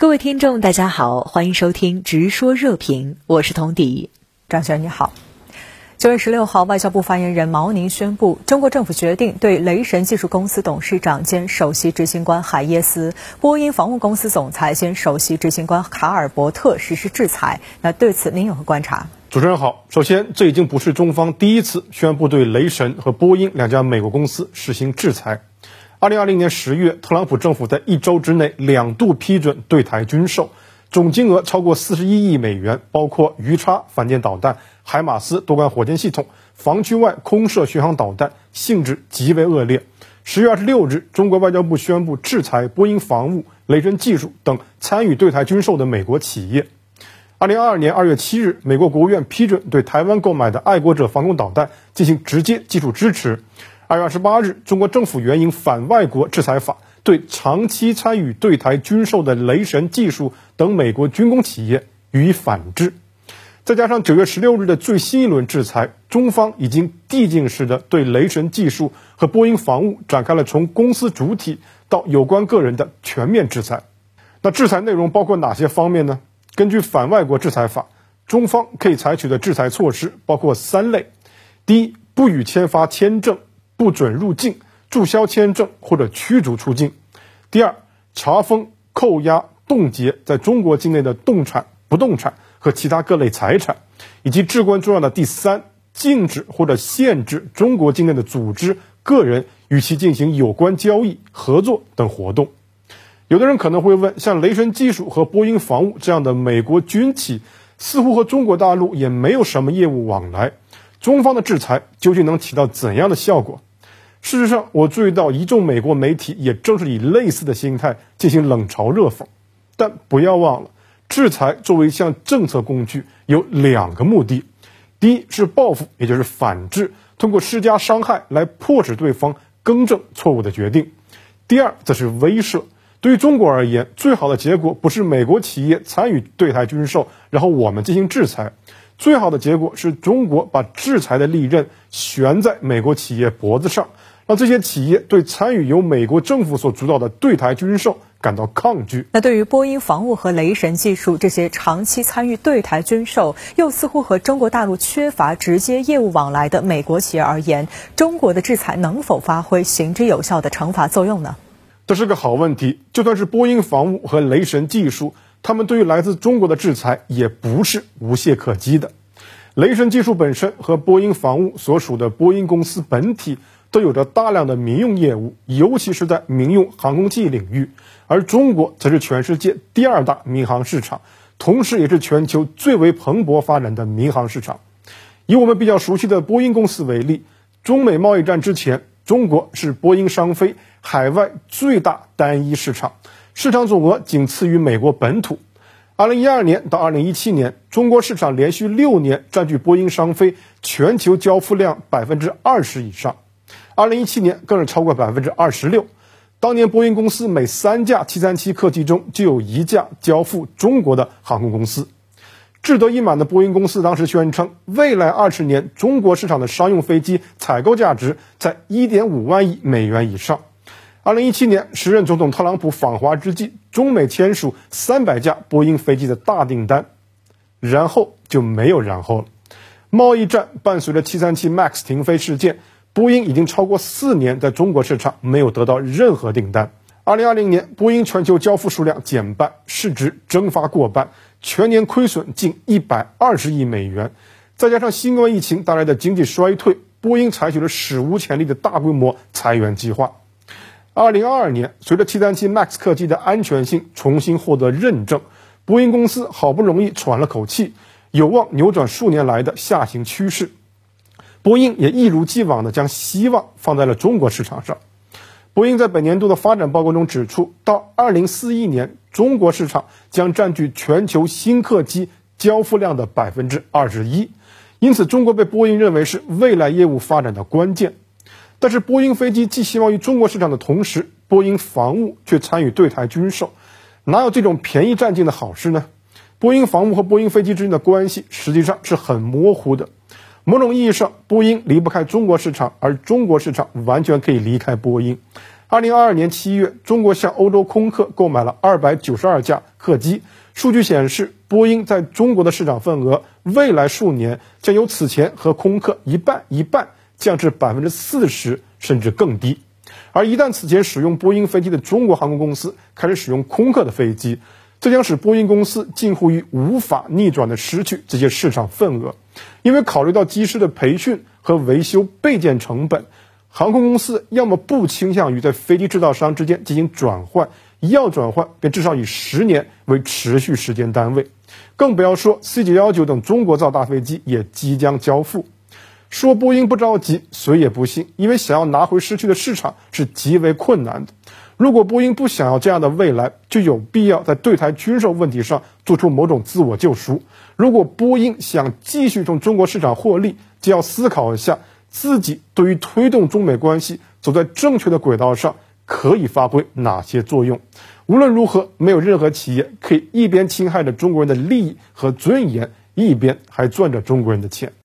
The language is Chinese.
各位听众，大家好，欢迎收听《直说热评》，我是童迪。张璇，你好。九月十六号，外交部发言人毛宁宣布，中国政府决定对雷神技术公司董事长兼首席执行官海耶斯、波音防务公司总裁兼首席执行官卡尔伯特实施制裁。那对此您有何观察？主持人好，首先，这已经不是中方第一次宣布对雷神和波音两家美国公司实行制裁。二零二零年十月，特朗普政府在一周之内两度批准对台军售，总金额超过四十一亿美元，包括鱼叉反舰导弹、海马斯多管火箭系统、防区外空射巡航导弹，性质极为恶劣。十月二十六日，中国外交部宣布制裁波音防务、雷神技术等参与对台军售的美国企业。二零二二年二月七日，美国国务院批准对台湾购买的爱国者防空导弹进行直接技术支持。二月二十八日，中国政府援引反外国制裁法，对长期参与对台军售的雷神技术等美国军工企业予以反制。再加上九月十六日的最新一轮制裁，中方已经递进式的对雷神技术和波音防务展开了从公司主体到有关个人的全面制裁。那制裁内容包括哪些方面呢？根据反外国制裁法，中方可以采取的制裁措施包括三类：第一，不予签发签证。不准入境、注销签证或者驱逐出境。第二，查封、扣押、冻结在中国境内的动产、不动产和其他各类财产，以及至关重要的第三，禁止或者限制中国境内的组织、个人与其进行有关交易、合作等活动。有的人可能会问，像雷神技术和波音防务这样的美国军企，似乎和中国大陆也没有什么业务往来，中方的制裁究竟能起到怎样的效果？事实上，我注意到一众美国媒体也正是以类似的心态进行冷嘲热讽。但不要忘了，制裁作为一项政策工具，有两个目的：第一是报复，也就是反制，通过施加伤害来迫使对方更正错误的决定；第二则是威慑。对于中国而言，最好的结果不是美国企业参与对台军售，然后我们进行制裁。最好的结果是中国把制裁的利刃悬在美国企业脖子上，让这些企业对参与由美国政府所主导的对台军售感到抗拒。那对于波音防务和雷神技术这些长期参与对台军售，又似乎和中国大陆缺乏直接业务往来的美国企业而言，中国的制裁能否发挥行之有效的惩罚作用呢？这是个好问题。就算是波音防务和雷神技术。他们对于来自中国的制裁也不是无懈可击的。雷神技术本身和波音防务所属的波音公司本体都有着大量的民用业务，尤其是在民用航空器领域。而中国则是全世界第二大民航市场，同时也是全球最为蓬勃发展的民航市场。以我们比较熟悉的波音公司为例，中美贸易战之前，中国是波音商飞海外最大单一市场。市场总额仅次于美国本土。二零一二年到二零一七年，中国市场连续六年占据波音商飞全球交付量百分之二十以上。二零一七年更是超过百分之二十六。当年波音公司每三架七三七客机中就有一架交付中国的航空公司。志得意满的波音公司当时宣称，未来二十年中国市场的商用飞机采购价值在一点五万亿美元以上。二零一七年，时任总统特朗普访华之际，中美签署三百架波音飞机的大订单，然后就没有然后了。贸易战伴随着七三七 MAX 停飞事件，波音已经超过四年在中国市场没有得到任何订单。二零二零年，波音全球交付数量减半，市值蒸发过半，全年亏损近一百二十亿美元。再加上新冠疫情带来的经济衰退，波音采取了史无前例的大规模裁员计划。二零二二年，随着737 MAX 客机的安全性重新获得认证，波音公司好不容易喘了口气，有望扭转数年来的下行趋势。波音也一如既往地将希望放在了中国市场上。波音在本年度的发展报告中指出，到二零四一年，中国市场将占据全球新客机交付量的百分之二十一，因此中国被波音认为是未来业务发展的关键。但是，波音飞机寄希望于中国市场的同时，波音防务却参与对台军售，哪有这种便宜占尽的好事呢？波音防务和波音飞机之间的关系实际上是很模糊的。某种意义上，波音离不开中国市场，而中国市场完全可以离开波音。二零二二年七月，中国向欧洲空客购买了二百九十二架客机。数据显示，波音在中国的市场份额，未来数年将由此前和空客一半一半降至百分之四十甚至更低。而一旦此前使用波音飞机的中国航空公司开始使用空客的飞机，这将使波音公司近乎于无法逆转的失去这些市场份额。因为考虑到机师的培训和维修备件成本，航空公司要么不倾向于在飞机制造商之间进行转换，要转换便至少以十年为持续时间单位。更不要说 C 九幺九等中国造大飞机也即将交付。说波音不着急，谁也不信，因为想要拿回失去的市场是极为困难的。如果波音不想要这样的未来，就有必要在对台军售问题上做出某种自我救赎。如果波音想继续从中国市场获利，就要思考一下自己对于推动中美关系走在正确的轨道上可以发挥哪些作用。无论如何，没有任何企业可以一边侵害着中国人的利益和尊严，一边还赚着中国人的钱。